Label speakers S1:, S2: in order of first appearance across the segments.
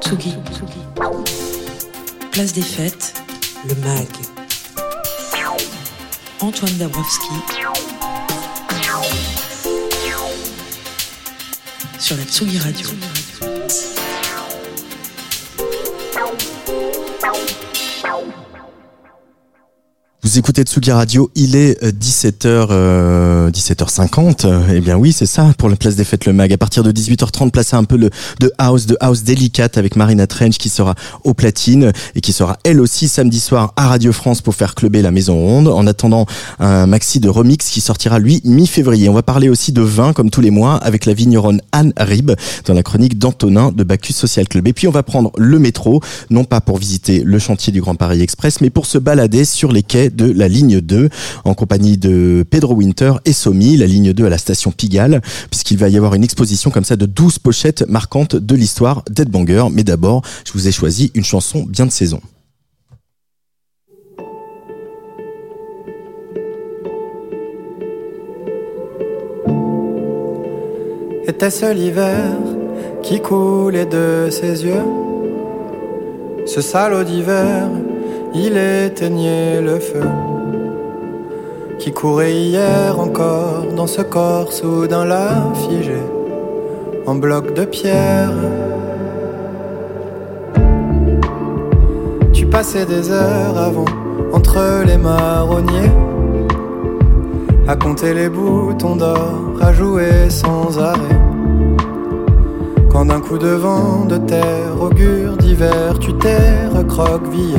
S1: Tsugi. Place des fêtes, le MAG. Antoine Dabrowski. Sur la Tsugi Radio.
S2: Vous écoutez Tsugi Radio, il est 17h, 17h50. Eh bien oui, c'est ça pour la place des fêtes le mag. À partir de 18h30, placez un peu le, de house, de house délicate avec Marina Trench qui sera au platine et qui sera elle aussi samedi soir à Radio France pour faire clubber la maison ronde. En attendant un maxi de remix qui sortira lui mi-février. On va parler aussi de vin comme tous les mois avec la vigneronne Anne Rib dans la chronique d'Antonin de Bacchus Social Club. Et puis on va prendre le métro, non pas pour visiter le chantier du Grand Paris Express, mais pour se balader sur les quais de la ligne 2 en compagnie de Pedro Winter et Somi, la ligne 2 à la station Pigalle, puisqu'il va y avoir une exposition comme ça de 12 pochettes marquantes de l'histoire d'Ed Banger. Mais d'abord, je vous ai choisi une chanson bien de saison.
S3: Était-ce l'hiver qui coulait de ses yeux? Ce salaud d'hiver, il éteignait le feu qui courait hier encore dans ce corps soudain là figé en bloc de pierre. Tu passais des heures avant entre les marronniers à compter les boutons d'or, à jouer sans arrêt. Quand d'un coup de vent de terre augure d'hiver, tu t'es recroquevillé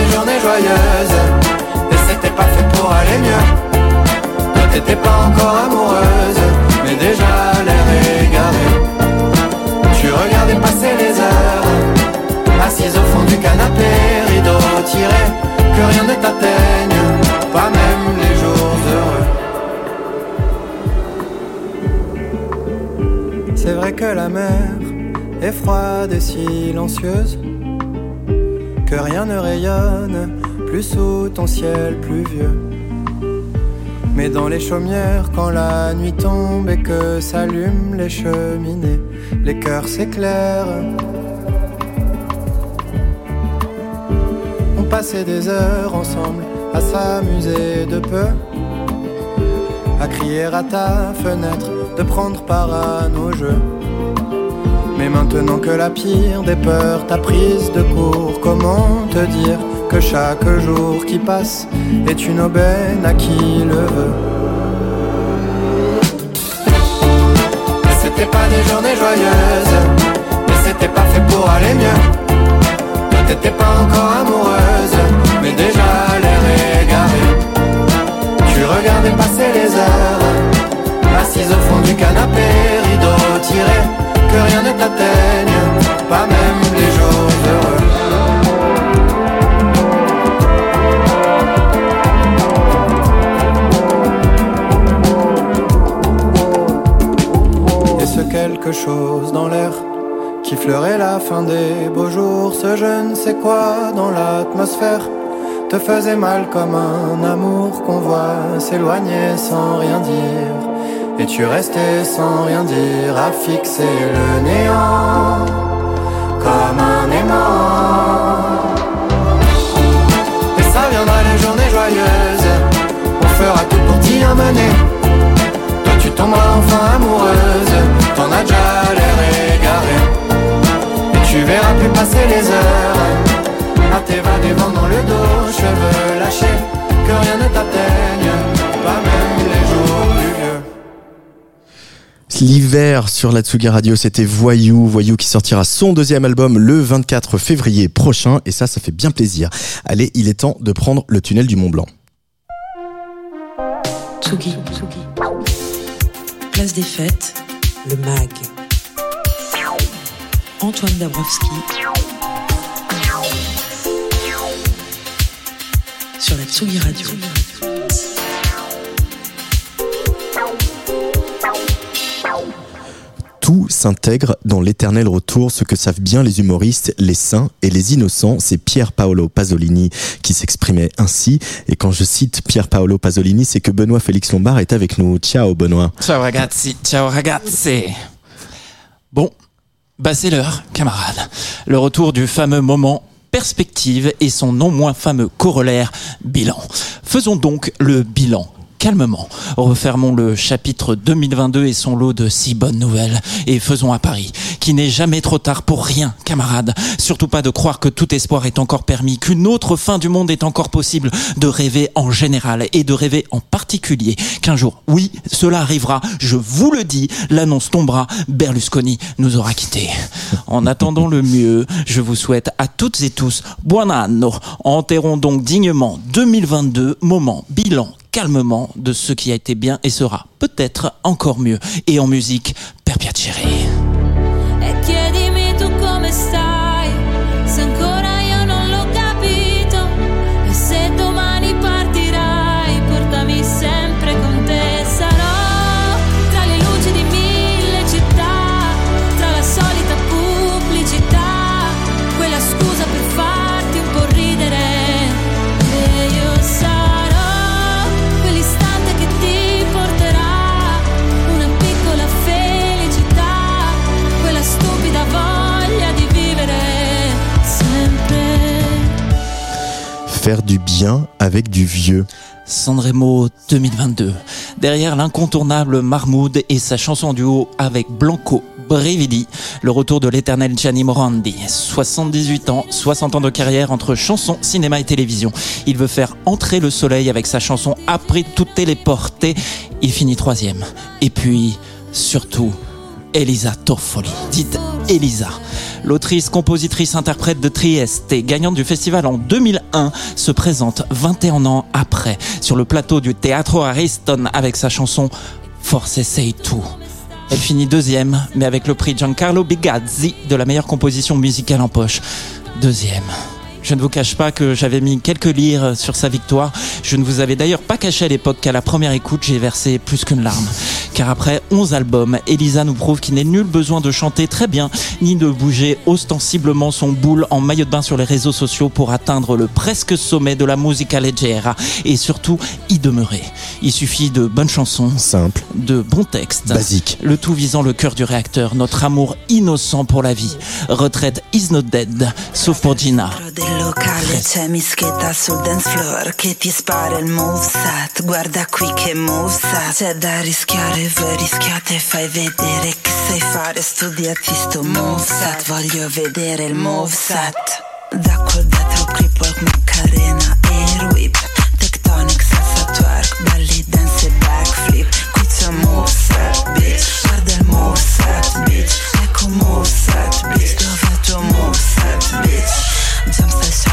S3: Des journées joyeuses, et c'était pas fait pour aller mieux. Toi t'étais pas encore amoureuse, mais déjà l'air égaré. Tu regardais passer les heures, assise au fond du canapé, rideau tiré, que rien ne t'atteigne, pas même les jours heureux. C'est vrai que la mer est froide et silencieuse, rien ne rayonne plus sous ton ciel pluvieux. Mais dans les chaumières, quand la nuit tombe et que s'allument les cheminées, les cœurs s'éclairent. On passait des heures ensemble à s'amuser de peu, à crier à ta fenêtre, de prendre part à nos jeux. Mais maintenant que la pire des peurs t'a prise de court, comment te dire que chaque jour qui passe est une aubaine à qui le veut? Mais c'était pas des journées joyeuses, mais c'était pas fait pour aller mieux. Toi t'étais pas encore amoureuse, mais déjà l'air égaré. Tu regardais passer les heures, assise au fond du canapé, rideau tiré, que rien ne t'atteigne, pas même les jours heureux. Et ce quelque chose dans l'air qui fleurait la fin des beaux jours, ce je ne sais quoi dans l'atmosphère te faisait mal comme un amour qu'on voit s'éloigner sans rien dire. Et tu restais sans rien dire à fixer le néant comme un aimant. Et ça viendra les journées joyeuses, on fera tout pour t'y amener. Toi tu tomberas enfin amoureuse, t'en as déjà l'air égaré. Et tu verras plus passer les heures, à tes va des dans le dos, cheveux lâchés, que rien ne t'atteigne.
S2: L'hiver sur la Tsugi Radio, c'était Voyou, Voyou qui sortira son deuxième album le 24 février prochain, et ça, ça fait bien plaisir. Allez, il est temps de prendre le tunnel du Mont Blanc.
S1: Tsugi. Place des fêtes, le MAG. Antoine Dabrowski. Sur la Tsugi Radio.
S2: S'intègre dans l'éternel retour, ce que savent bien les humoristes, les saints et les innocents. C'est Pierre Paolo Pasolini qui s'exprimait ainsi. Et quand je cite Pierre Paolo Pasolini, c'est que Benoît Félix Lombard est avec nous. Ciao Benoît.
S4: Ciao ragazzi, ciao ragazzi. Bon, bah c'est l'heure, camarades. Le retour du fameux moment perspective et son non moins fameux corollaire bilan. Faisons donc le bilan calmement. Refermons le chapitre 2022 et son lot de si bonnes nouvelles et faisons à Paris, qui n'est jamais trop tard pour rien, camarades. Surtout pas de croire que tout espoir est encore permis, qu'une autre fin du monde est encore possible, de rêver en général et de rêver en particulier qu'un jour, oui, cela arrivera, je vous le dis, l'annonce tombera, Berlusconi nous aura quittés. En attendant le mieux, je vous souhaite à toutes et tous buon anno. Enterrons donc dignement 2022, moment bilan calmement de ce qui a été bien et sera peut-être encore mieux. Et en musique, per piacere.
S2: Du bien avec du vieux.
S4: Sanremo 2022. Derrière l'incontournable Marmoud et sa chanson duo avec Blanco Brividi, le retour de l'éternel Gianni Morandi. 78 ans, 60 ans de carrière entre chansons, cinéma et télévision. Il veut faire entrer le soleil avec sa chanson Après toutes les portées. Il finit troisième. Et puis, surtout, Elisa Toffoli, dite Elisa. L'autrice, compositrice, interprète de Trieste et gagnante du festival en 2001 se présente 21 ans après sur le plateau du Teatro Ariston avec sa chanson Force Sei Tu. Elle finit deuxième, mais avec le prix Giancarlo Bigazzi de la meilleure composition musicale en poche. Deuxième. Je ne vous cache pas que j'avais mis quelques lires sur sa victoire. Je ne vous avais d'ailleurs pas caché à l'époque qu'à la première écoute, j'ai versé plus qu'une larme. Car après 11 albums, Elisa nous prouve qu'il n'est nul besoin de chanter très bien, ni de bouger ostensiblement son boule en maillot de bain sur les réseaux sociaux pour atteindre le presque sommet de la musica leggera et surtout y demeurer. Il suffit de bonnes chansons,
S2: Simple.
S4: de bons textes,
S2: Basique.
S4: le tout visant le cœur du réacteur, notre amour innocent pour la vie. Retraite is not dead, sauf pour Gina.
S5: guarda qui che c'è da rischiare voi rischiate fai vedere che sai fare? Studiati sto moveset. Voglio vedere il moveset. Da quel dietro creep walk Macarena air whip tectonic salsa twerk belly dance e backflip. Qui c'è un moveset bitch. Guarda il moveset bitch. Ecco moveset bitch. Dove il tuo moveset bitch? Jump style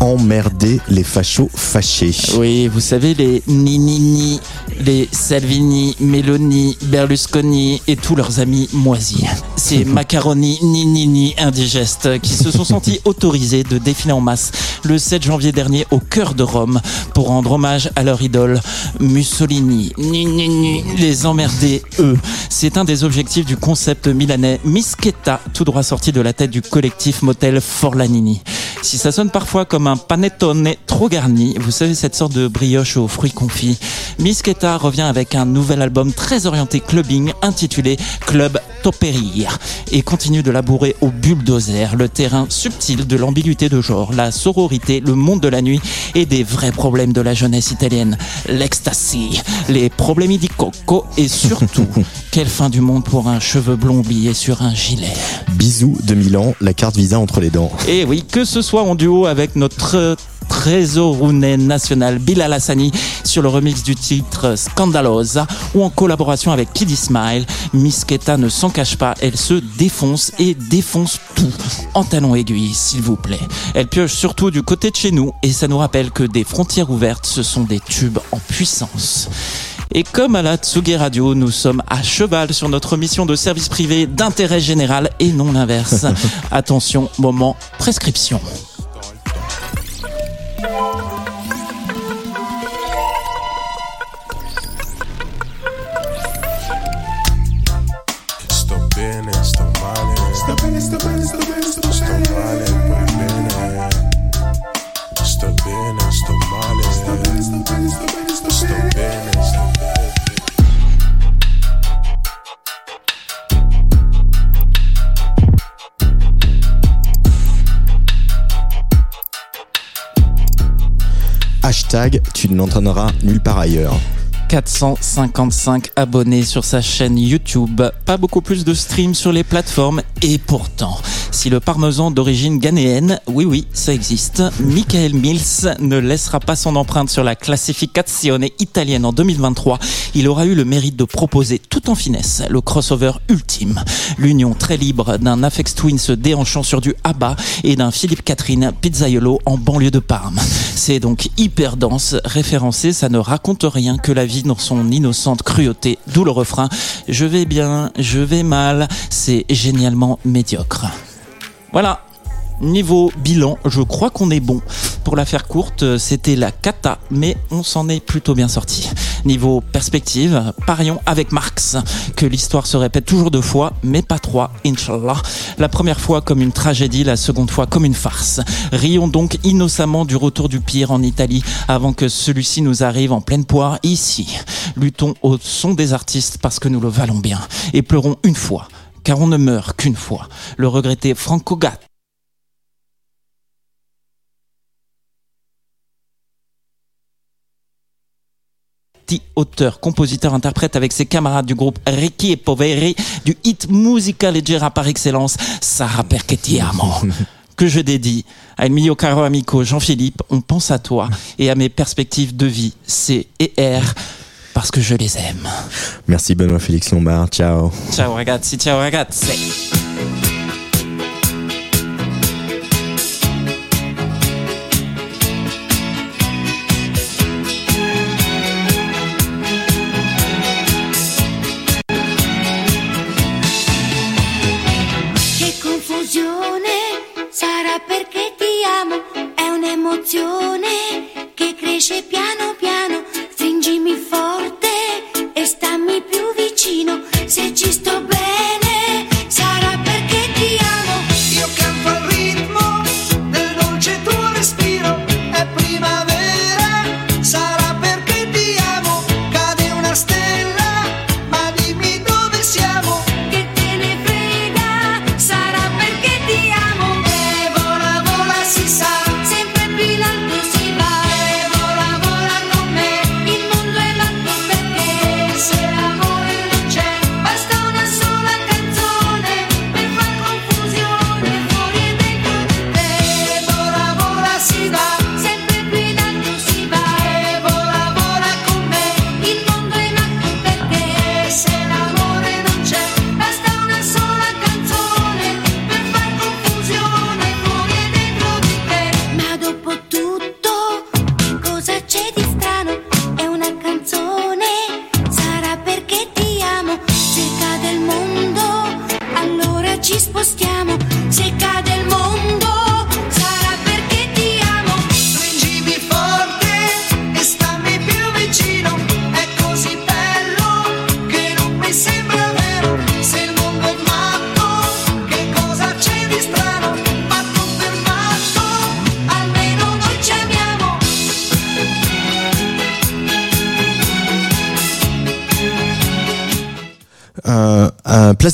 S2: Emmerder les fachos fâchés.
S4: Oui, vous savez, les Ninini, les Salvini, Meloni, Berlusconi et tous leurs amis moisis. Ces macaronis Ninini indigestes qui se sont sentis autorisés de défiler en masse le 7 janvier dernier au cœur de Rome pour rendre hommage à leur idole Mussolini. Ninini, les emmerder, eux. C'est un des objectifs du concept milanais Mischetta, tout droit sorti de la tête du collectif motel Forlanini. Si ça sonne parfois comme un panettone trop garni, vous savez cette sorte de brioche aux fruits confits, Misketa revient avec un nouvel album très orienté clubbing intitulé Club Toperir et continue de labourer au bulldozer le terrain subtil de l'ambiguïté de genre, la sororité, le monde de la nuit et des vrais problèmes de la jeunesse italienne, l'ecstasy, les problèmes di coco et surtout quelle fin du monde pour un cheveu blond oublié sur un gilet.
S2: Bisous de Milan, la carte Visa entre les dents.
S4: Et oui, que ce soit en duo avec notre trésorounais national Bilal Hassani sur le remix du titre Scandalosa ou en collaboration avec Kiddy Smile, Misketa ne s'en cache pas, elle se défonce et défonce tout en talons aiguilles, s'il vous plaît. Elle pioche surtout du côté de chez nous et ça nous rappelle que des frontières ouvertes, ce sont des tubes en puissance. Et comme à la Tsugi Radio, nous sommes à cheval sur notre mission de service privé d'intérêt général et non l'inverse. Attention, moment prescription.
S2: Tu ne l'entendras nulle part ailleurs.
S4: 455 abonnés sur sa chaîne YouTube, pas beaucoup plus de streams sur les plateformes et pourtant, si le parmesan d'origine ghanéenne, oui oui, ça existe, Michael Mills ne laissera pas son empreinte sur la classificazione italienne en 2023, il aura eu le mérite de proposer tout en finesse le crossover ultime, l'union très libre d'un Afex Twin se déhanchant sur du ABBA et d'un Philippe Catherine Pizzaiolo en banlieue de Parme. C'est donc hyper dense, référencé, ça ne raconte rien que la vie dans son innocente cruauté, d'où le refrain Je vais bien, je vais mal, c'est génialement médiocre. Voilà. Niveau bilan, je crois qu'on est bon. Pour la faire courte, c'était la cata, mais on s'en est plutôt bien sorti. Niveau perspective, parions avec Marx que l'histoire se répète toujours deux fois, mais pas trois, inshallah. La première fois comme une tragédie, la seconde fois comme une farce. Rions donc innocemment du retour du pire en Italie avant que celui-ci nous arrive en pleine poire ici. Luttons au son des artistes parce que nous le valons bien. Et pleurons une fois, car on ne meurt qu'une fois. Le regretté Franco Gat Petit auteur, compositeur, interprète avec ses camarades du groupe Ricky et Poveri du hit musica leggera par excellence, Sarah Perché ti amo. que je dédie à El mio caro amico Jean-Philippe, on pense à toi et à mes perspectives de vie, C et R, parce que je les aime.
S2: Merci Benoît Félix Lombard, ciao.
S4: Ciao ragazzi, ciao ragazzi.
S6: Che confusione sarà perché ti amo, è un'emozione che cresce piano piano, vicino, se ci sto bene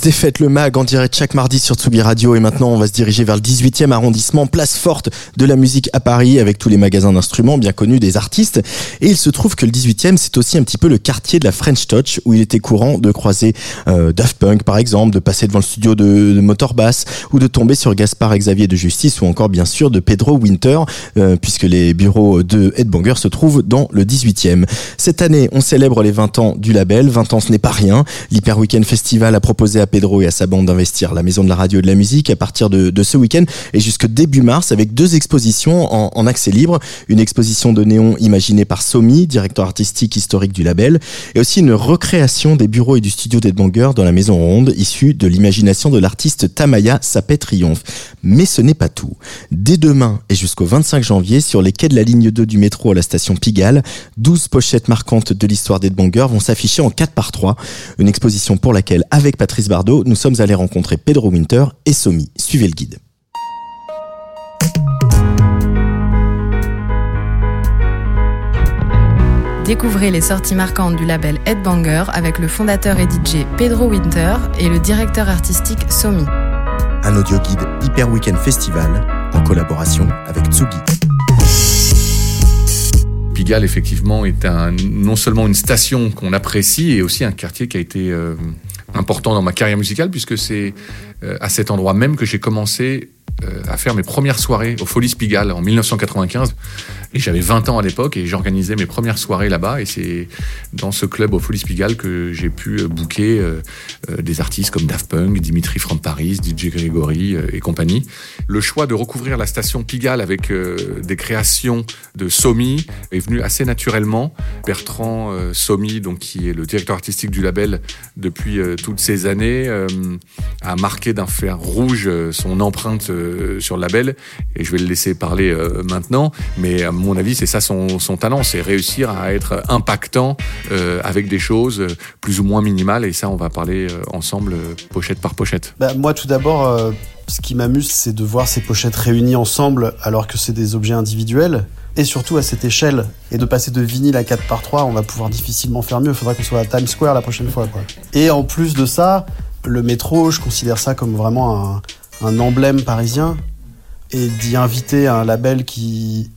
S2: des fêtes, le MAG en direct chaque mardi sur Tsugi Radio et maintenant on va se diriger vers le 18e arrondissement, place forte de la musique à Paris avec tous les magasins d'instruments bien connus des artistes. Et il se trouve que le 18e c'est aussi un petit peu le quartier de la French Touch où il était courant de croiser euh, Daft Punk par exemple, de passer devant le studio de, de Motorbass ou de tomber sur Gaspard Xavier de Justice ou encore bien sûr de Pedro Winter euh, puisque les bureaux de Headbanger se trouvent dans le 18e. Cette année on célèbre les 20 ans du label, 20 ans ce n'est pas rien. L'Hyper Weekend Festival a proposé à Pedro et à sa bande d'investir la maison de la radio et de la musique à partir de, ce week-end et jusque début mars avec deux expositions en, en accès libre. Une exposition de néon imaginée par Somi, directeur artistique historique du label, et aussi une recréation des bureaux et du studio d'Edbanger dans la maison ronde issue de l'imagination de l'artiste Tamaya Sapé Triomphe. Mais ce n'est pas tout. Dès demain et jusqu'au 25 janvier, sur les quais de la ligne 2 du métro à la station Pigalle, 12 pochettes marquantes de l'histoire d'Edbanger vont s'afficher en 4 par 3. Une exposition pour laquelle, avec Patrice Bardot, nous sommes allés rencontrer Pedro Winter et Somi. Suivez le guide.
S7: Découvrez les sorties marquantes du label Headbanger avec le fondateur et DJ Pedro Winter et le directeur artistique Somi.
S2: Un audio guide Hyper Weekend Festival en collaboration avec Tsugi.
S8: Pigalle, effectivement, est un, non seulement une station qu'on apprécie, et aussi un quartier qui a été euh, important dans ma carrière musicale, puisque c'est euh, à cet endroit même que j'ai commencé euh, à faire mes premières soirées au Folies Pigalle en 1995. Et j'avais 20 ans à l'époque et j'organisais mes premières soirées là-bas. Et c'est dans ce club au Folies Pigalle que j'ai pu euh, booker euh, euh, des artistes comme Daft Punk, Dimitri from Paris, DJ Gregory euh, et compagnie. Le choix de recouvrir la station Pigalle avec des créations de Somi est venu assez naturellement. Bertrand Somi, donc qui est le directeur artistique du label depuis toutes ces années, a marqué d'un fer rouge son empreinte sur le label. Et je vais le laisser parler maintenant. Mais avis, c'est ça son, talent, c'est réussir à être impactant euh, avec des choses euh, plus ou moins minimales. Et ça, on va parler euh, ensemble, pochette par pochette.
S9: Bah, moi, tout d'abord, ce qui m'amuse, c'est de voir ces pochettes réunies ensemble alors que c'est des objets individuels. Et surtout à cette échelle. Et de passer de vinyle à 4 par 3 on va pouvoir difficilement faire mieux. Il faudra qu'on soit à Times Square la prochaine fois. Quoi. Et en plus de ça, le métro, je considère ça comme vraiment un, un emblème parisien. Et d'y inviter un label qui,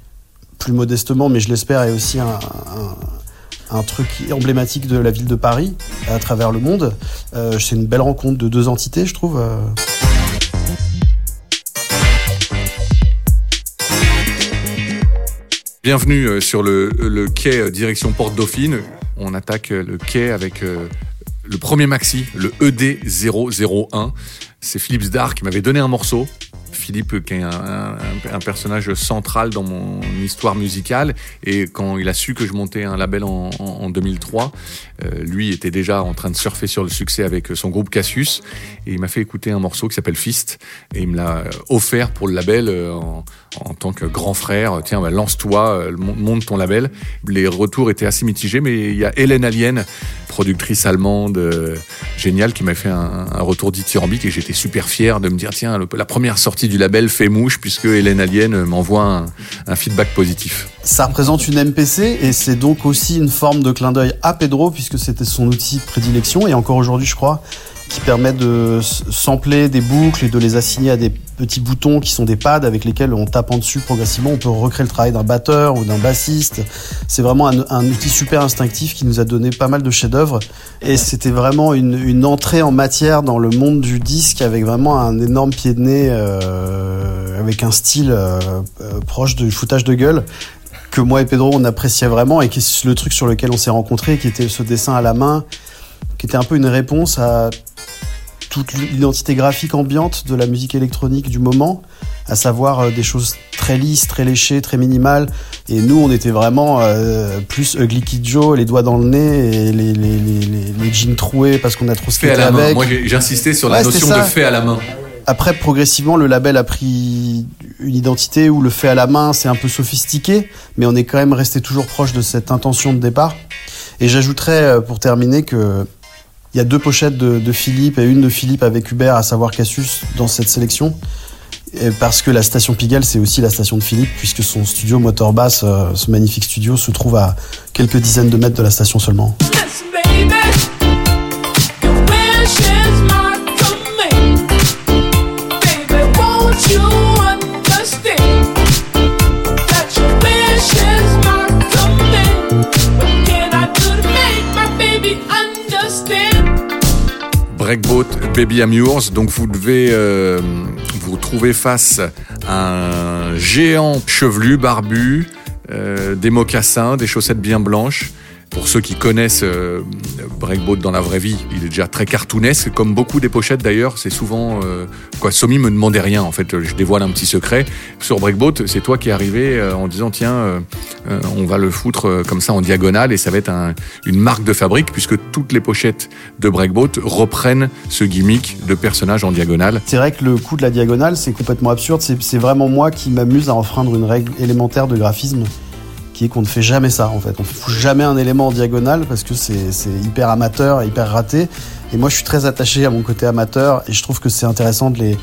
S9: plus modestement, mais je l'espère, est aussi un, truc emblématique de la ville de Paris à travers le monde. Euh, c'est une belle rencontre de deux entités, je trouve.
S8: Bienvenue euh, sur le, quai euh, direction Porte Dauphine. On attaque le quai avec le premier maxi, le E ED001. C'est Philippe Zdar qui m'avait donné un morceau. Philippe, qui est un, personnage central dans mon histoire musicale, et quand il a su que je montais un label en 2003, euh, lui était déjà en train de surfer sur le succès avec son groupe Cassius, et il m'a fait écouter un morceau qui s'appelle Fist, et il me l'a euh, offert pour le label euh, en, en tant que grand frère. Tiens, bah, lance-toi, euh, mon- monte ton label. Les retours étaient assez mitigés, mais il y a Hélène Alien, productrice allemande euh, géniale, qui m'a fait un, un retour dithyrambique et j'étais super fier de me dire tiens, la première sortie du label fait mouche puisque Hélène Alien euh, m'envoie un, un feedback positif.
S9: Ça représente une MPC et c'est donc aussi une forme de clin d'œil à Pedro puisque c'était son outil de prédilection et encore aujourd'hui je crois qui permet de sampler des boucles et de les assigner à des petits boutons qui sont des pads avec lesquels en tapant dessus progressivement. On peut recréer le travail d'un batteur ou d'un bassiste. C'est vraiment un, un outil super instinctif qui nous a donné pas mal de chefs-d'œuvre. Et c'était vraiment une, une entrée en matière dans le monde du disque avec vraiment un énorme pied de nez euh, avec un style euh, euh, proche du foutage de gueule que moi et Pedro on appréciait vraiment et qui est le truc sur lequel on s'est rencontrés qui était ce dessin à la main qui était un peu une réponse à toute l'identité graphique ambiante de la musique électronique du moment à savoir euh, des choses très lisses, très léchées, très minimales et nous on était vraiment euh, plus Ugly Kid Joe, les doigts dans le nez et les, les, les, les, les jeans troués parce qu'on a trop
S8: Fait à la main.
S9: avec
S8: Moi, j'insistais sur la
S9: Ouais,
S8: notion de fait à la main.
S9: Après, progressivement, le label a pris une identité où le fait à la main, c'est un peu sophistiqué, mais on est quand même resté toujours proche de cette intention de départ. Et j'ajouterais, euh, pour terminer, que il y a deux pochettes de, Philippe et une de Philippe avec Hubert, à savoir Cassius, dans cette sélection. Parce que la station Pigalle, c'est aussi la station de Philippe, puisque son studio Motorbass, euh, ce magnifique studio, se trouve à quelques dizaines de mètres de la station seulement.
S8: Breakboat Baby Amures. Donc vous devez euh, vous trouver face à un géant chevelu, barbu, euh, des mocassins, des chaussettes bien blanches. Pour ceux qui connaissent euh, Breakboat dans la vraie vie, il est déjà très cartoonesque, comme beaucoup des pochettes d'ailleurs. C'est souvent euh, quoi. Somi me demandait rien en fait. Je dévoile un petit secret sur Breakboat. C'est toi qui es arrivé euh, en disant tiens, euh, on va le foutre comme ça en diagonale et ça va être un- une marque de fabrique puisque toutes les pochettes de Breakboat reprennent ce gimmick de personnage en diagonale.
S9: C'est vrai que le coup de la diagonale, c'est complètement absurde. C'est vraiment moi qui m'amuse à enfreindre une règle élémentaire de graphisme, qui est qu'on ne fait jamais ça, en fait. On ne fout jamais un élément en diagonale parce que c'est hyper amateur hyper raté. Et moi, je suis très attaché à mon côté amateur et je trouve que c'est intéressant de les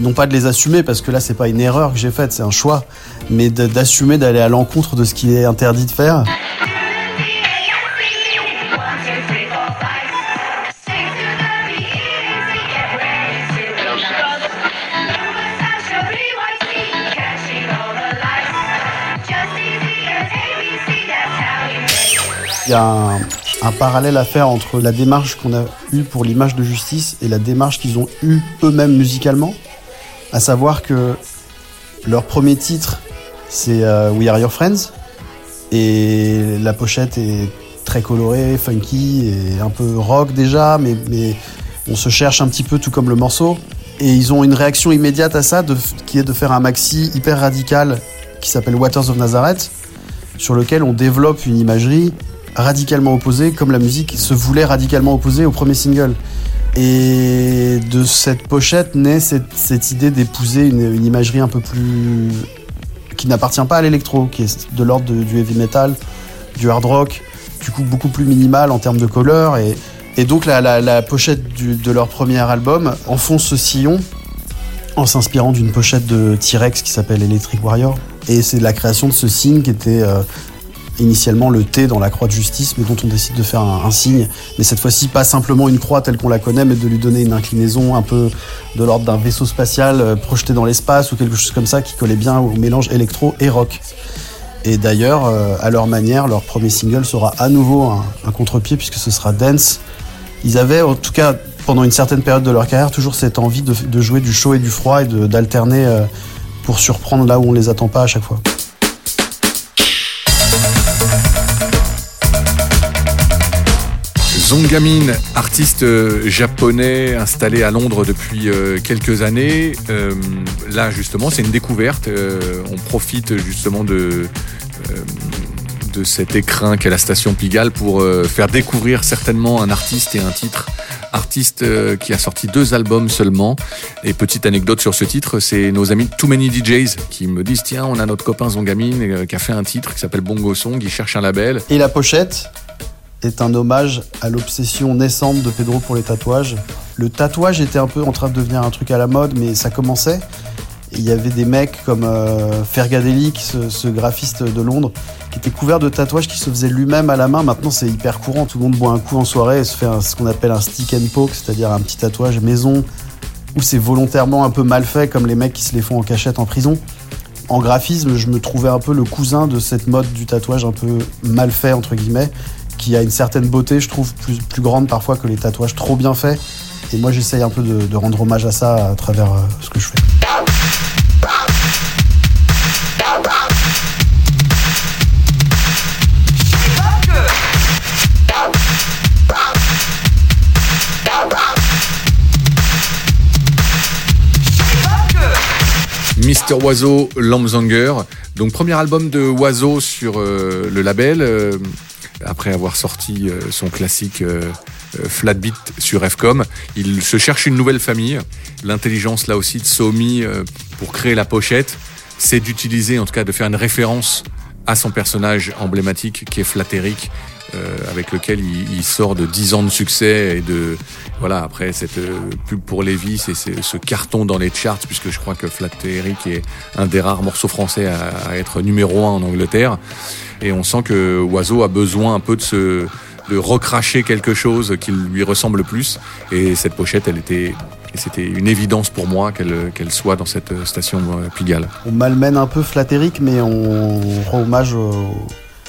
S9: non pas de les assumer parce que là c'est pas une erreur que j'ai faite, c'est un choix, mais d'assumer d'aller à l'encontre de ce qui est interdit de faire. Il y a un, parallèle à faire entre la démarche qu'on a eue pour l'image de justice et la démarche qu'ils ont eue eux-mêmes musicalement. À savoir que leur premier titre, c'est euh, We Are Your Friends. Et la pochette est très colorée, funky et un peu rock déjà, mais, mais on se cherche un petit peu tout comme le morceau. Et ils ont une réaction immédiate à ça, qui est de faire un maxi hyper radical qui s'appelle Waters of Nazareth, sur lequel on développe une imagerie radicalement opposée, comme la musique se voulait radicalement opposée au premier single. Et de cette pochette naît cette, idée d'épouser une, imagerie un peu plus. qui n'appartient pas à l'électro, qui est de l'ordre du heavy metal, du hard rock, du coup beaucoup plus minimal en termes de couleur. Et, donc la, pochette de leur premier album enfonce ce sillon en s'inspirant d'une pochette de T-Rex qui s'appelle Electric Warrior. Et c'est la création de ce signe qui était euh, initialement le T dans la croix de justice, mais dont on décide de faire un, signe. Mais cette fois-ci, pas simplement une croix telle qu'on la connaît, mais de lui donner une inclinaison un peu de l'ordre d'un vaisseau spatial euh, projeté dans l'espace ou quelque chose comme ça qui collait bien au mélange électro et rock. Et d'ailleurs, euh, à leur manière, leur premier single sera à nouveau un, contre-pied puisque ce sera Dance. Ils avaient, en tout cas, pendant une certaine période de leur carrière, toujours cette envie de, jouer du chaud et du froid et d'alterner euh, pour surprendre là où on les attend pas à chaque fois.
S8: Zongamin, artiste euh, japonais installé à Londres depuis euh, quelques années. Euh, là, justement, c'est une découverte. On profite justement de, de cet écrin qu'est la station Pigalle pour faire découvrir certainement un artiste et un titre. Artiste qui a sorti deux albums seulement. Et petite anecdote sur ce titre, c'est nos amis Too Many DJs qui me disent tiens, on a notre copain Zongamin euh, qui a fait un titre qui s'appelle Bongo Song, il cherche un label.
S9: Et la pochette? Est un hommage à l'obsession naissante de Pedro pour les tatouages. Le tatouage était un peu en train de devenir un truc à la mode, mais ça commençait. Il y avait des mecs comme euh, ce, graphiste de Londres, qui était couvert de tatouages qui se faisait lui-même à la main. Maintenant, c'est hyper courant. Tout le monde boit un coup en soirée et se fait ce qu'on appelle un stick and poke, c'est-à-dire un petit tatouage maison où c'est volontairement un peu mal fait, comme les mecs qui se les font en cachette en prison. En graphisme, je me trouvais un peu le cousin de cette mode du tatouage un peu mal fait, entre guillemets, qui a une certaine beauté, je trouve, plus, plus grande parfois que les tatouages trop bien faits. Et moi, j'essaye un peu de, rendre hommage à ça à travers euh, ce que je fais.
S8: Mister Oiseau, Lambzanger. Donc premier album de Oiseau sur euh, le label, euh, après avoir sorti euh, son classique euh, euh, Flat Beat sur Fcom. Il se cherche une nouvelle famille. L'intelligence là aussi de Somi pour créer la pochette, c'est d'utiliser, en tout cas de faire une référence à son personnage emblématique qui est Flatteric, euh, avec lequel il, sort de 10 ans de succès et de voilà après cette euh, pub pour Levis et ce carton dans les charts puisque je crois que Flatteric est un des rares morceaux français à, être numéro un en Angleterre et on sent que Oiseau a besoin un peu de se de recracher quelque chose qui lui ressemble plus et cette pochette elle était c'était une évidence pour moi qu'elle qu'elle soit dans cette euh, station euh, Pigalle.
S9: On malmène un peu Flatteric, mais on rend hommage au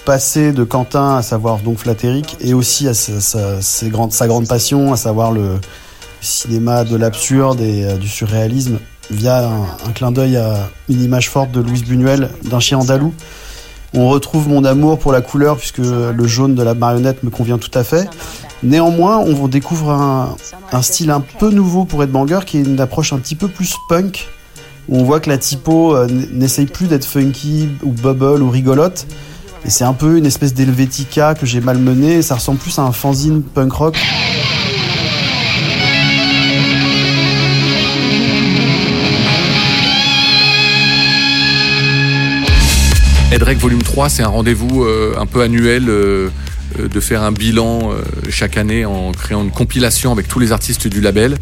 S9: passé de Quentin, à savoir donc Flatteric, et aussi à sa, grande passion, à savoir le, cinéma de l'absurde et euh, du surréalisme via un, clin d'œil à une image forte de Louise Buñuel d'un chien andalou. On retrouve mon amour pour la couleur puisque le jaune de la marionnette me convient tout à fait. Néanmoins, on découvre un, un style un peu nouveau pour Ed Banger qui est une approche un petit peu plus punk où on voit que la typo euh, n'essaye plus d'être funky ou bubble ou rigolote. Et c'est un peu une espèce d'Helvetica que j'ai malmené. Ça ressemble plus à un fanzine punk rock.
S8: Edrec Volume 3, c'est un rendez-vous euh, un peu annuel euh, euh, de faire un bilan euh, chaque année en créant une compilation avec tous les artistes du label.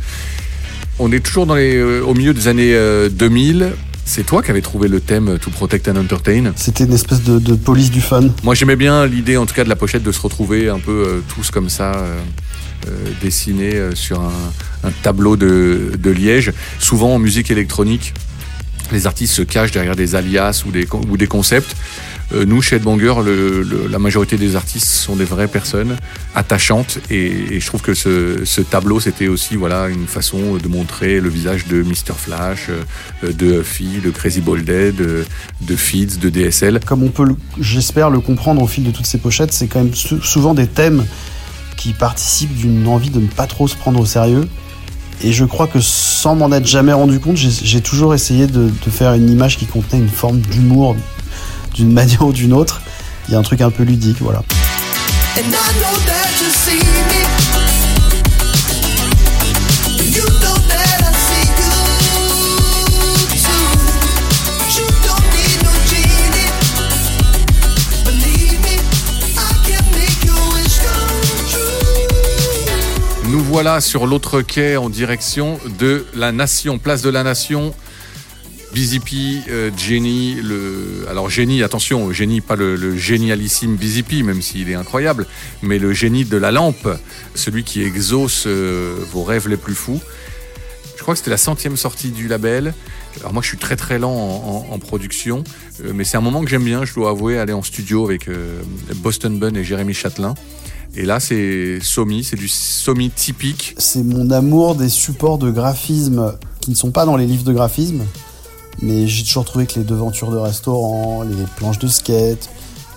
S8: On est toujours dans les, euh, au milieu des années euh, 2000. C'est toi qui avais trouvé le thème To Protect and Entertain.
S9: C'était une espèce de, de police du fun.
S8: Moi j'aimais bien l'idée en tout cas de la pochette de se retrouver un peu euh, tous comme ça euh, euh, dessinés sur un, un tableau de, de Liège. Souvent en musique électronique, les artistes se cachent derrière des alias ou des, con- ou des concepts. Euh, nous, chez Headbanger, le, la majorité des artistes sont des vraies personnes attachantes et, je trouve que ce, tableau, c'était aussi voilà une façon de montrer le visage de Mr. Flash, euh, de Huffy, de Crazy Ball Dead, de, de Feeds, de DSL.
S9: Comme on peut, j'espère, le comprendre au fil de toutes ces pochettes, c'est quand même sou- souvent des thèmes qui participent d'une envie de ne pas trop se prendre au sérieux. Et je crois que sans m'en être jamais rendu compte, j'ai toujours essayé de faire une image qui contenait une forme d'humour d'une manière ou d'une autre. Il y a un truc un peu ludique, voilà.
S8: Nous voilà sur l'autre quai en direction de la Nation, place de la Nation. Busy P, euh, Jenny, le... alors génie, attention, génie, pas le, génialissime Busy P, même s'il est incroyable, mais le génie de la lampe, celui qui exauce euh, vos rêves les plus fous. Je crois que c'était la centième sortie du label. Alors moi, je suis très très lent en, production, euh, mais c'est un moment que j'aime bien. Je dois avouer aller en studio avec euh, Boston Bun et Jérémy Châtelain. Et là, c'est Somi, c'est du Somi typique.
S9: C'est mon amour des supports de graphisme qui ne sont pas dans les livres de graphisme. Mais j'ai toujours trouvé que les devantures de restaurants, les planches de skate,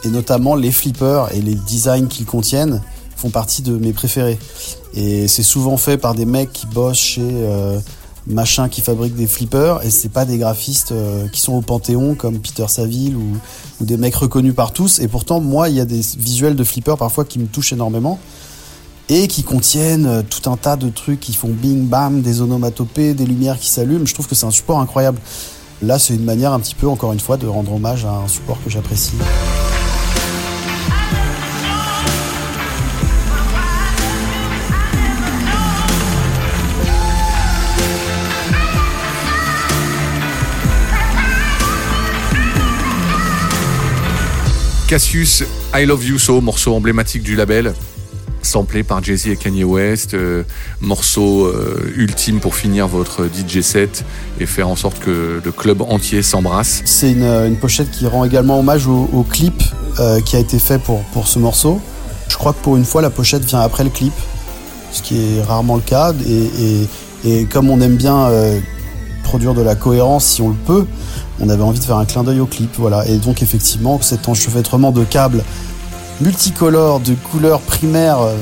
S9: et notamment les flippers et les designs qu'ils contiennent font partie de mes préférés. Et c'est souvent fait par des mecs qui bossent chez euh, machin qui fabrique des flippers, et c'est pas des graphistes euh, qui sont au Panthéon comme Peter Saville ou, ou des mecs reconnus par tous. Et pourtant, moi, il y a des visuels de flippers parfois qui me touchent énormément et qui contiennent euh, tout un tas de trucs qui font bing bam, des onomatopées, des lumières qui s'allument. Je trouve que c'est un support incroyable. Là, c'est une manière un petit peu, encore une fois, de rendre hommage à un support que j'apprécie.
S8: Cassius, I Love You So, morceau emblématique du label, samplé par Jay-Z et Kanye West, euh, morceau euh, ultime pour finir votre DJ set et faire en sorte que le club entier s'embrasse.
S9: C'est une, pochette qui rend également hommage au, clip euh, qui a été fait pour, pour ce morceau. Je crois que pour une fois, la pochette vient après le clip, ce qui est rarement le cas. Et, et- et comme on aime bien euh, produire de la cohérence si on le peut, on avait envie de faire un clin d'œil au clip. Voilà. Et donc, effectivement, cet enchevêtrement de câbles multicolores, de couleurs primaires euh,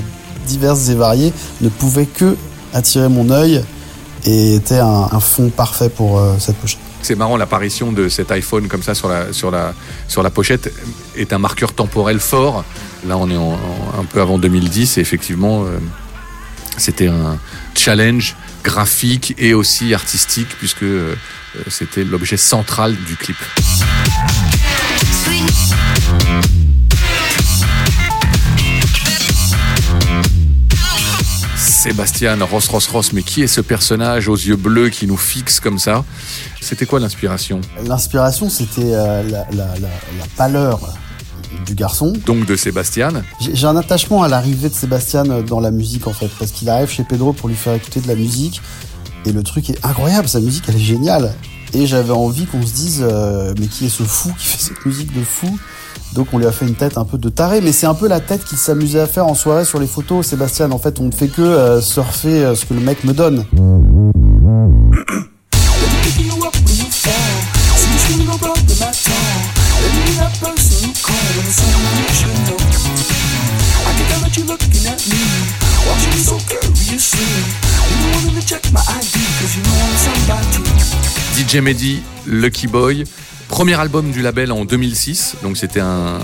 S9: diverses et variées, ne pouvait que attirer mon œil et était un, fond parfait pour euh, cette pochette.
S8: C'est marrant, l'apparition de cet iPhone comme ça sur la, pochette est un marqueur temporel fort. Là, on est un peu avant 2010 et effectivement, euh, c'était un challenge graphique et aussi artistique puisque c'était l'objet central du clip. Sébastien Ross Ross Ross, mais qui est ce personnage aux yeux bleus qui nous fixe comme ça? C'était quoi l'inspiration?
S9: L'inspiration, c'était euh, la, la- la- la pâleur du garçon.
S8: Donc de Sébastien?
S9: J'ai un attachement à l'arrivée de Sébastien dans la musique en fait, parce qu'il arrive chez Pedro pour lui faire écouter de la musique, et le truc est incroyable, sa musique elle est géniale. Et j'avais envie qu'on se dise, euh, mais qui est ce fou qui fait cette musique de fou? Donc on lui a fait une tête un peu de taré, mais c'est un peu la tête qu'il s'amusait à faire en soirée sur les photos, Sébastien. En fait, on ne fait que euh, surfer euh, ce que le mec me donne.
S8: DJ Mehdi, Lucky Boy, premier album du label en 2006, donc c'était un,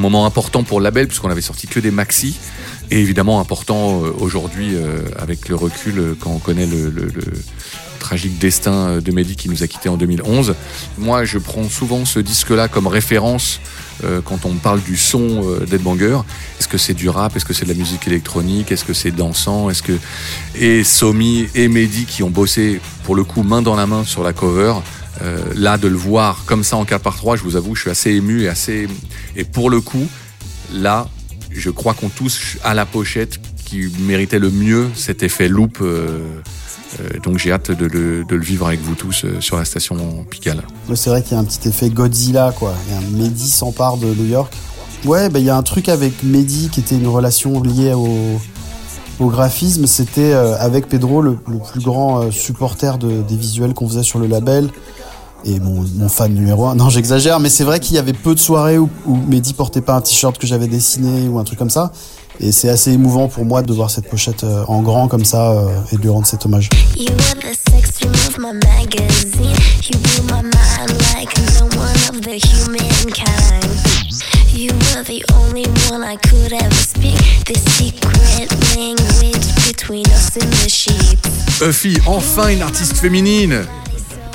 S8: moment important pour le label puisqu'on avait sorti que des maxi et évidemment important euh, aujourd'hui euh, avec le recul euh, quand on connaît le, tragique destin de Mehdi qui nous a quittés en 2011. Moi, je prends souvent ce disque-là comme référence quand on parle du son euh, d'Ed Banger. Est-ce que c'est du rap? Est-ce que c'est de la musique électronique? Est-ce que c'est dansant? Est-ce que et Somi et Mehdi qui ont bossé pour le coup main dans la main sur la cover. Euh, là, de le voir comme ça en 4 par 3 je vous avoue, je suis assez ému et assez et pour le coup, là, je crois qu'on touche à la pochette qui méritait le mieux cet effet loop. euh, euh, donc j'ai hâte de le, vivre avec vous tous sur la station Pigalle.
S9: C'est vrai qu'il y a un petit effet Godzilla, quoi. Il un Mehdi s'empare de New York. Ouais, bah, il y a un truc avec Mehdi qui était une relation liée au, graphisme. C'était avec Pedro le, plus grand supporter de- des visuels qu'on faisait sur le label. Et mon, mon fan numéro un. Non, j'exagère, mais c'est vrai qu'il y avait peu de soirées où, où Mehdi portait pas un t-shirt que j'avais dessiné ou un truc comme ça. Et c'est assez émouvant pour moi de voir cette pochette euh, en grand comme ça euh, et de lui rendre cet hommage.
S10: You were the sex dream of my magazine. You blew my mind like no one of the humankind. You were the only one I could ever speak. The secret language between us in the sheets.
S8: Huffy, enfin une artiste féminine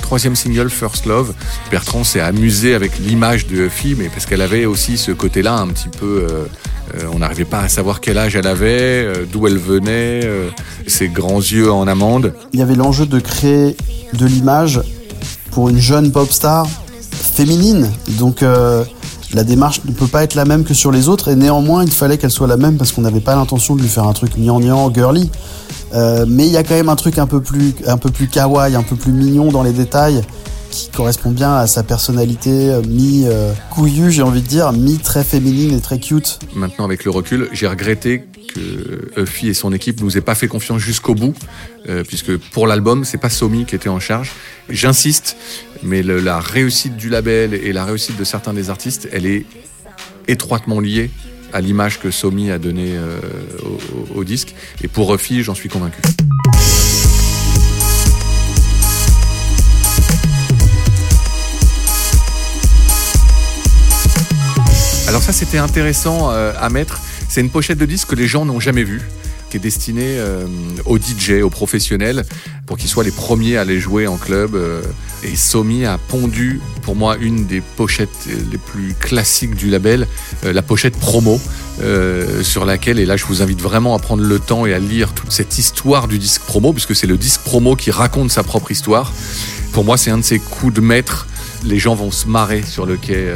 S8: Troisième single, First Love. Bertrand s'est amusé avec l'image de Huffy, mais parce qu'elle avait aussi ce côté-là un petit peu... euh, euh, on n'arrivait pas à savoir quel âge elle avait, euh, d'où elle venait, ses grands yeux en amande.
S9: il y avait l'enjeu de créer de l'image pour une jeune pop star féminine. Donc la démarche ne peut pas être la même que sur les autres et néanmoins il fallait qu'elle soit la même parce qu'on n'avait pas l'intention de lui faire un truc gnangnan, girly. Euh, mais il y a quand même un truc un peu plus un peu plus kawaii, un peu plus mignon dans les détails qui correspond bien à sa personnalité euh, mi couillue, j'ai envie de dire, mi très féminine et très cute.
S8: Maintenant, avec le recul, j'ai regretté que Huffy et son équipe nous aient pas fait confiance jusqu'au bout, euh, puisque pour l'album, c'est pas Somi qui était en charge. J'insiste, mais la réussite du label et la réussite de certains des artistes, elle est étroitement liée à l'image que Somi a donnée euh, au, disque. Et pour Huffy, j'en suis convaincu. Alors ça, c'était intéressant euh, à mettre. C'est une pochette de disque que les gens n'ont jamais vue, qui est destinée euh, aux DJ, aux professionnels, pour qu'ils soient les premiers à les jouer en club. euh. et Somi a pondu, pour moi, une des pochettes les plus classiques du label, euh, la pochette promo, euh, sur laquelle, et là je vous invite vraiment à prendre le temps et à lire toute cette histoire du disque promo, puisque c'est le disque promo qui raconte sa propre histoire. Pour moi, c'est un de ses coups de maître. Les gens vont se marrer sur le quai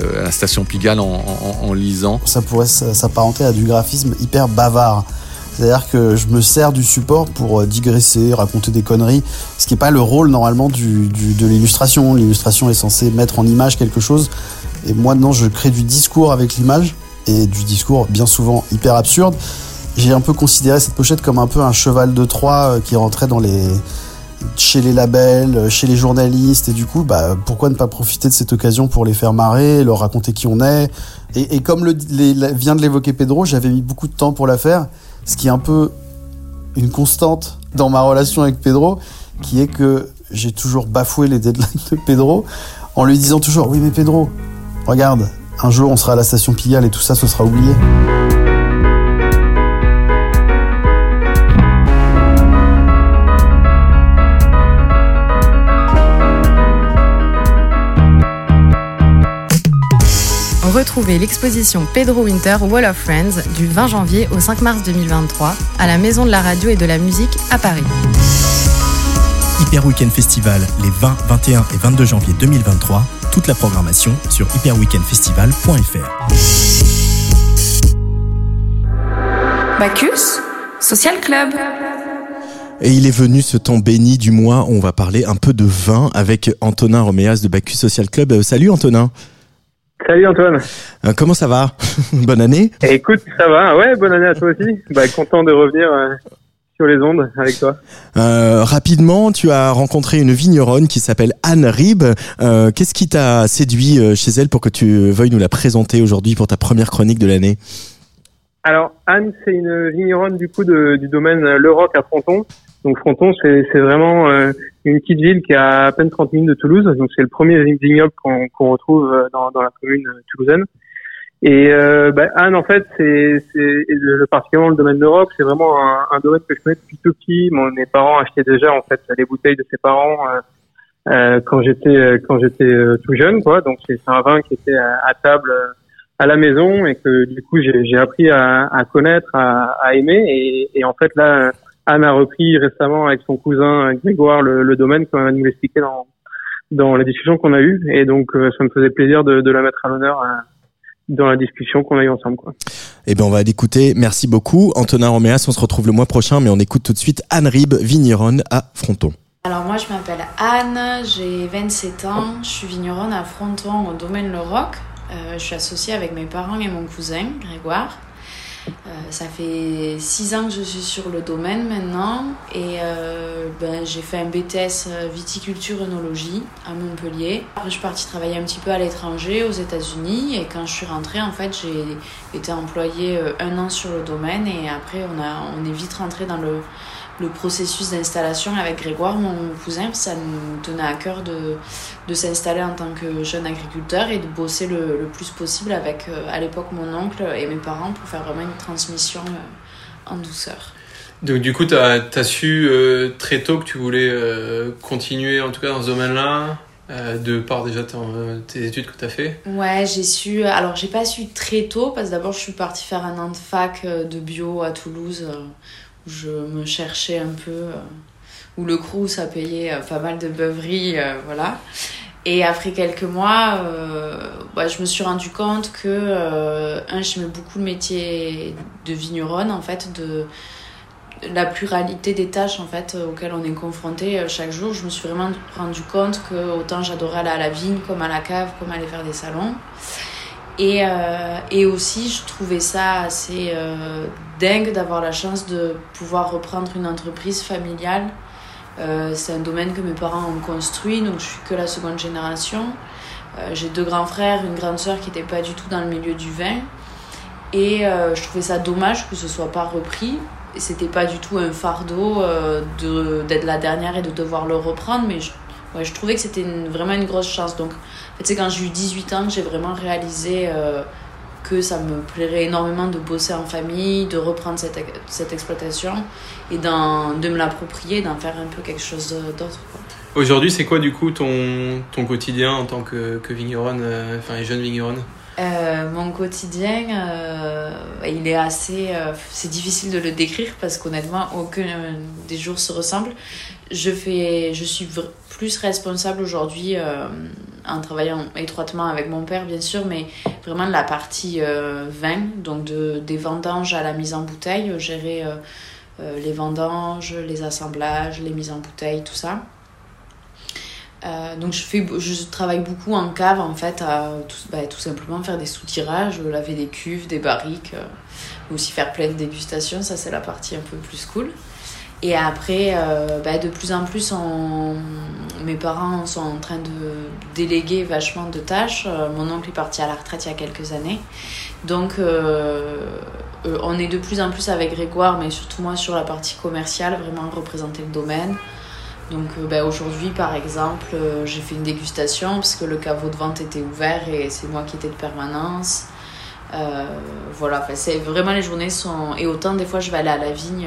S8: à la station Pigalle en, lisant.
S9: ça pourrait s'apparenter à du graphisme hyper bavard. C'est-à-dire que je me sers du support pour euh, digresser, raconter des conneries, ce qui n'est pas le rôle normalement du, du- de l'illustration. L'illustration est censée mettre en image quelque chose, et moi non, je crée du discours avec l'image, et du discours bien souvent hyper absurde. J'ai un peu considéré cette pochette comme un peu un cheval de Troie euh, qui rentrait dans les chez les labels, euh, chez les journalistes, et du coup, bah, pourquoi ne pas profiter de cette occasion pour les faire marrer, leur raconter qui on est? Et, comme le, les- vient de l'évoquer Pedro, j'avais mis beaucoup de temps pour la faire, ce qui est un peu une constante dans ma relation avec Pedro, qui est que j'ai toujours bafoué les deadlines de Pedro en lui disant toujours oui mais Pedro, regarde, un jour on sera à la station Pigalle et tout ça ce sera oublié.
S7: Retrouvez l'exposition Pedro Winter Wall of Friends du 20 janvier au 5 mars 2023 à la Maison de la Radio et de la Musique à Paris.
S11: Hyper Weekend Festival les 20, 21 et 22 janvier 2023. Toute la programmation sur hyperweekendfestival.fr.
S12: Bacchus Social Club.
S2: Et il est venu ce temps béni du mois. On va parler un peu de vin avec Antonin Roméas de Bacchus Social Club. Euh, salut Antonin.
S12: Salut Antoine.
S2: Euh, comment ça va Bonne année.
S12: Écoute, ça va. Ouais, bonne année à toi aussi. Bah, content de revenir euh, sur les ondes avec toi.
S2: Euh, rapidement, tu as rencontré une vigneronne qui s'appelle Anne Rib. Qu'est-ce qui t'a séduit chez elle pour que tu veuilles nous la présenter aujourd'hui pour ta première chronique de l'année?
S12: Alors, Anne, c'est une vigneronne du coup de- du domaine Le Roc à Fronton. Donc Fronton, c'est vraiment euh, une petite ville qui est à peine 30 minutes de Toulouse. Donc c'est le premier vignoble qu'on qu'on retrouve euh, dans, dans la commune euh, toulousaine. Et euh, bah, Anne, en fait, c'est le, particulièrement le domaine de rock, c'est vraiment un, un domaine que je connais depuis tout petit. Mon, mes parents achetaient déjà en fait les bouteilles de ses parents euh, quand j'étais quand j'étais tout jeune, quoi. Donc c'est un vin qui était à, à table à la maison et que du coup j'ai j'ai appris à, à connaître, à, à aimer. Et, et en fait là, Anne a repris récemment avec son cousin Grégoire le, le domaine, comme elle va nous l'expliquer dans dans les discussions qu'on a eues. Et donc euh, ça me faisait plaisir de, de la mettre à l'honneur. euh, dans la discussion qu'on a eue ensemble. Quoi.
S2: Eh ben, on va l'écouter. Merci beaucoup. Antonin Roméas, on se retrouve le mois prochain, mais on écoute tout de suite Anne Rib, vigneronne à Fronton.
S13: Alors moi je m'appelle Anne, j'ai 27 ans, je suis vigneronne à Fronton au domaine Le Roc. Euh, je suis associée avec mes parents et mon cousin Grégoire. Euh, ça fait 6 ans que je suis sur le domaine maintenant et euh, ben, j'ai fait un BTS viticulture œnologie à Montpellier. Après je suis partie travailler un petit peu à l'étranger aux États-Unis et quand je suis rentrée en fait j'ai été employée euh, un an sur le domaine et après on, a, on est vite rentré dans le, le processus d'installation avec Grégoire, mon cousin, ça nous tenait à cœur de, de s'installer en tant que jeune agriculteur et de bosser le, le plus possible avec euh, à l'époque mon oncle et mes parents pour faire vraiment une transmission euh, en douceur.
S14: Donc du coup, tu as, su euh, très tôt que tu voulais euh, continuer en tout cas dans ce domaine-là, euh, de par déjà tes études que tu as fait?
S13: Ouais, j'ai su. Alors, j'ai pas su très tôt parce que d'abord, je suis partie faire un an de fac de bio à Toulouse je me cherchais un peu. euh, où le Crous a payé euh, pas mal de beuveries, euh, voilà. Et après quelques mois, bah, je me suis rendu compte que, euh, un, j'aimais beaucoup le métier de vigneronne, en fait, de la pluralité des tâches en fait auxquelles on est confronté chaque jour. Je me suis vraiment rendu compte que autant j'adorais aller à la vigne comme à la cave, comme aller faire des salons. Et, et aussi, je trouvais ça assez dingue d'avoir la chance de pouvoir reprendre une entreprise familiale. Euh, c'est un domaine que mes parents ont construit, donc je suis que la seconde génération. Euh, J'ai deux grands frères, une grande sœur qui n'était pas du tout dans le milieu du vin. Et euh, je trouvais ça dommage que ce soit pas repris. Et C'était pas du tout un fardeau de- d'être la dernière et de devoir le reprendre, mais je, ouais, je trouvais que c'était vraiment une grosse chance. Donc, c'est quand j'ai eu 18 ans que j'ai vraiment réalisé que ça me plairait énormément de bosser en famille, de reprendre cette, cette exploitation et de me l'approprier, d'en faire un peu quelque chose d'autre.
S14: Aujourd'hui, c'est quoi du coup ton, ton quotidien en tant que, que vigneronne, euh, enfin jeune vigneronne?
S13: Euh, mon quotidien, euh, il est assez. euh, c'est difficile de le décrire parce qu'honnêtement, aucun des jours se ressemble. Je, fais, je suis plus responsable aujourd'hui en travaillant étroitement avec mon père, bien sûr, mais vraiment la partie euh, vin, donc de, des vendanges à la mise en bouteille, euh, gérer euh, les vendanges, les assemblages, les mises en bouteille, tout ça. Donc je, travaille beaucoup en cave en fait, à tout, bah, tout simplement faire des soutirages, laver des cuves, des barriques, aussi faire plein de dégustations, ça c'est la partie un peu plus cool. Et après, euh, bah, de plus en plus, mes parents sont en train de déléguer vachement de tâches. Euh, mon oncle est parti à la retraite il y a quelques années. Donc euh, euh, on est de plus en plus avec Grégoire, mais surtout moi sur la partie commerciale, vraiment représenter le domaine. Donc ben, aujourd'hui, par exemple, j'ai fait une dégustation parce que le caveau de vente était ouvert et c'est moi qui étais de permanence. Voilà, c'est vraiment les journées sont. Et autant des fois, je vais aller à la vigne.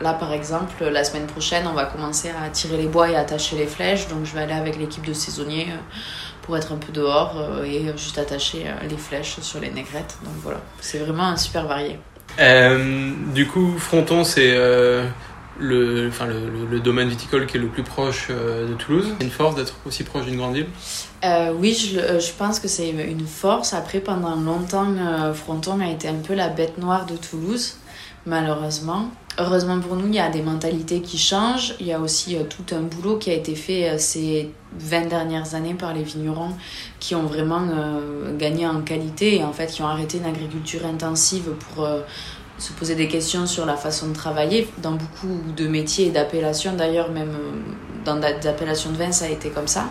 S13: Là, par exemple, la semaine prochaine, on va commencer à tirer les bois et à attacher les flèches. Donc, je vais aller avec l'équipe de saisonniers euh, pour être un peu dehors euh, et juste attacher euh, les flèches sur les négrettes. Donc voilà, c'est vraiment un super varié.
S14: Euh, Du coup, Fronton, c'est euh, le, enfin, le, le- le domaine viticole qui est le plus proche euh, de Toulouse. C'est une force d'être aussi proche d'une grande ville.
S13: Oui, je, pense que c'est une force. Après, pendant longtemps, Fronton a été un peu la bête noire de Toulouse. Malheureusement. Heureusement pour nous, il y a des mentalités qui changent. Il y a aussi euh, tout un boulot qui a été fait euh, ces 20 dernières années par les vignerons qui ont vraiment euh, gagné en qualité et en fait qui ont arrêté une agriculture intensive pour se poser des questions sur la façon de travailler. Dans beaucoup de métiers et d'appellations, d'ailleurs, même dans des appellations de vin, ça a été comme ça.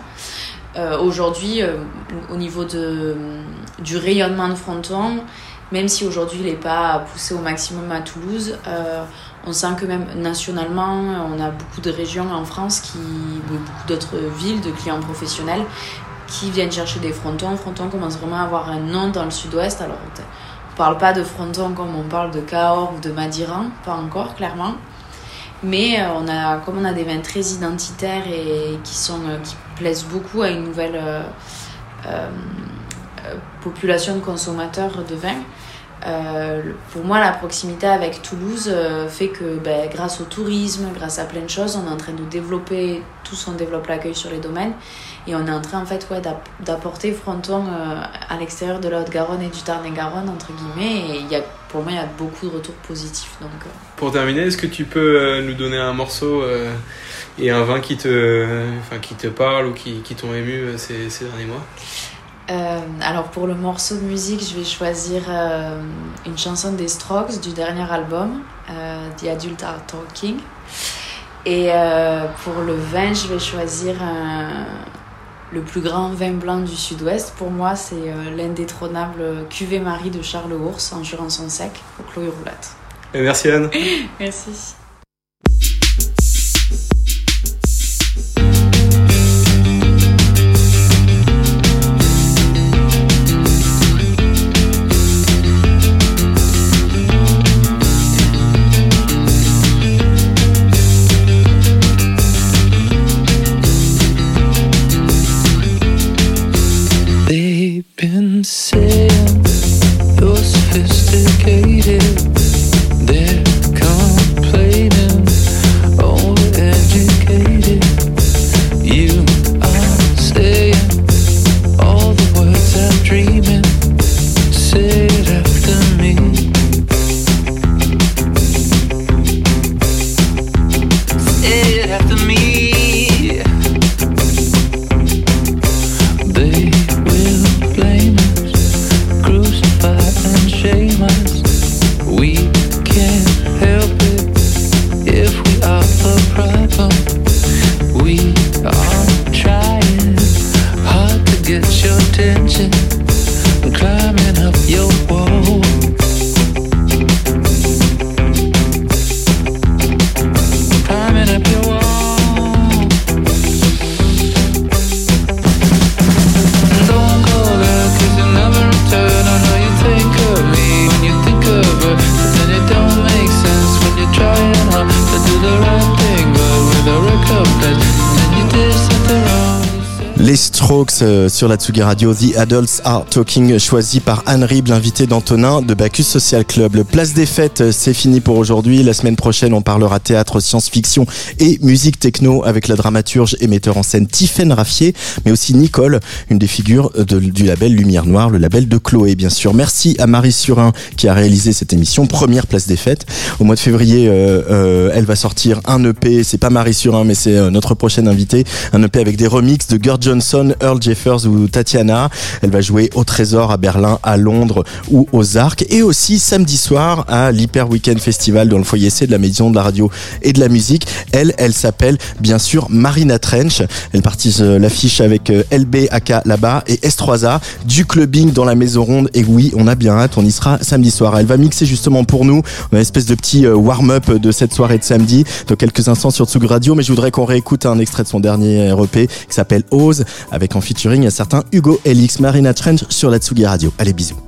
S13: Aujourd'hui, au niveau de, du rayonnement de Fronton, même si aujourd'hui il n'est pas poussé au maximum à Toulouse, euh, on sent que même nationalement, on a beaucoup de régions en France, qui, beaucoup d'autres villes de clients professionnels qui viennent chercher des frontons. Fronton commence vraiment à avoir un nom dans le sud-ouest. Alors, on parle pas de fronton comme on parle de Cahors ou de Madiran, pas encore, clairement. Mais euh, on a, comme on a des vins très identitaires et qui, sont, euh, qui plaisent beaucoup à une nouvelle population de consommateurs de vin, euh, pour moi, la proximité avec Toulouse euh, fait que ben, grâce au tourisme, grâce à plein de choses, on est en train de développer, tous on développe l'accueil sur les domaines, et on est en train en fait ouais, d'app- d'apporter Fronton euh, à l'extérieur de la Haute-Garonne et du Tarn-et-Garonne, entre guillemets, et pour moi, il y a beaucoup de retours positifs. Donc,
S14: Pour terminer, est-ce que tu peux nous donner un morceau et un vin qui te, enfin, qui te parle ou qui, qui t'ont ému ces derniers mois?
S13: Euh, alors pour le morceau de musique, je vais choisir euh, une chanson des Strokes du dernier album, euh, The Adult Are Talking. Et pour le vin, je vais choisir le plus grand vin blanc du sud-ouest. Pour moi, c'est l'indétrônable Cuvée Marie de Charles Ours en Jurançon sec au Chloé Roulette.
S14: Et Merci Anne.
S13: Merci.
S15: insane, you're sophisticated.
S2: Strokes euh, sur la Tsugi Radio, The Adults Are Talking, choisi par Anne Rib, l'invité d'Antonin de Bacchus Social Club. Le Place des Fêtes, euh, c'est fini pour aujourd'hui. La semaine prochaine, on parlera théâtre, science-fiction et musique techno avec la dramaturge et metteur en scène Tiffaine Raffier, mais aussi Nicole, une des figures de- du label Lumière Noire, le label de Chloé, bien sûr. Merci à Marie Surin qui a réalisé cette émission, première Place des Fêtes. Au mois de février, euh, euh, elle va sortir un EP, c'est pas Marie Surin, mais c'est euh, notre prochaine invitée, un EP avec des remixes de Gerd Johnson, Earl Jeffers ou Tatiana. Elle va jouer au Trésor à Berlin, à Londres ou aux Arcs et aussi samedi soir à l'Hyper Weekend Festival dans le foyer C de la Maison de la Radio et de la Musique. Elle, elle s'appelle bien sûr Marina Trench. Elle partise euh, l'affiche avec euh, LBAK là-bas et S3A du clubbing dans la Maison Ronde. Et oui, on a bien hâte, on y sera samedi soir. Elle va mixer justement pour nous une espèce de petit euh, warm-up de cette soirée de samedi dans quelques instants sur Tsug Radio. Mais je voudrais qu'on réécoute un extrait de son dernier EP qui s'appelle Ose en featuring un certain Hugo Elix, Marina Trench sur la Tsugi Radio. Allez, bisous.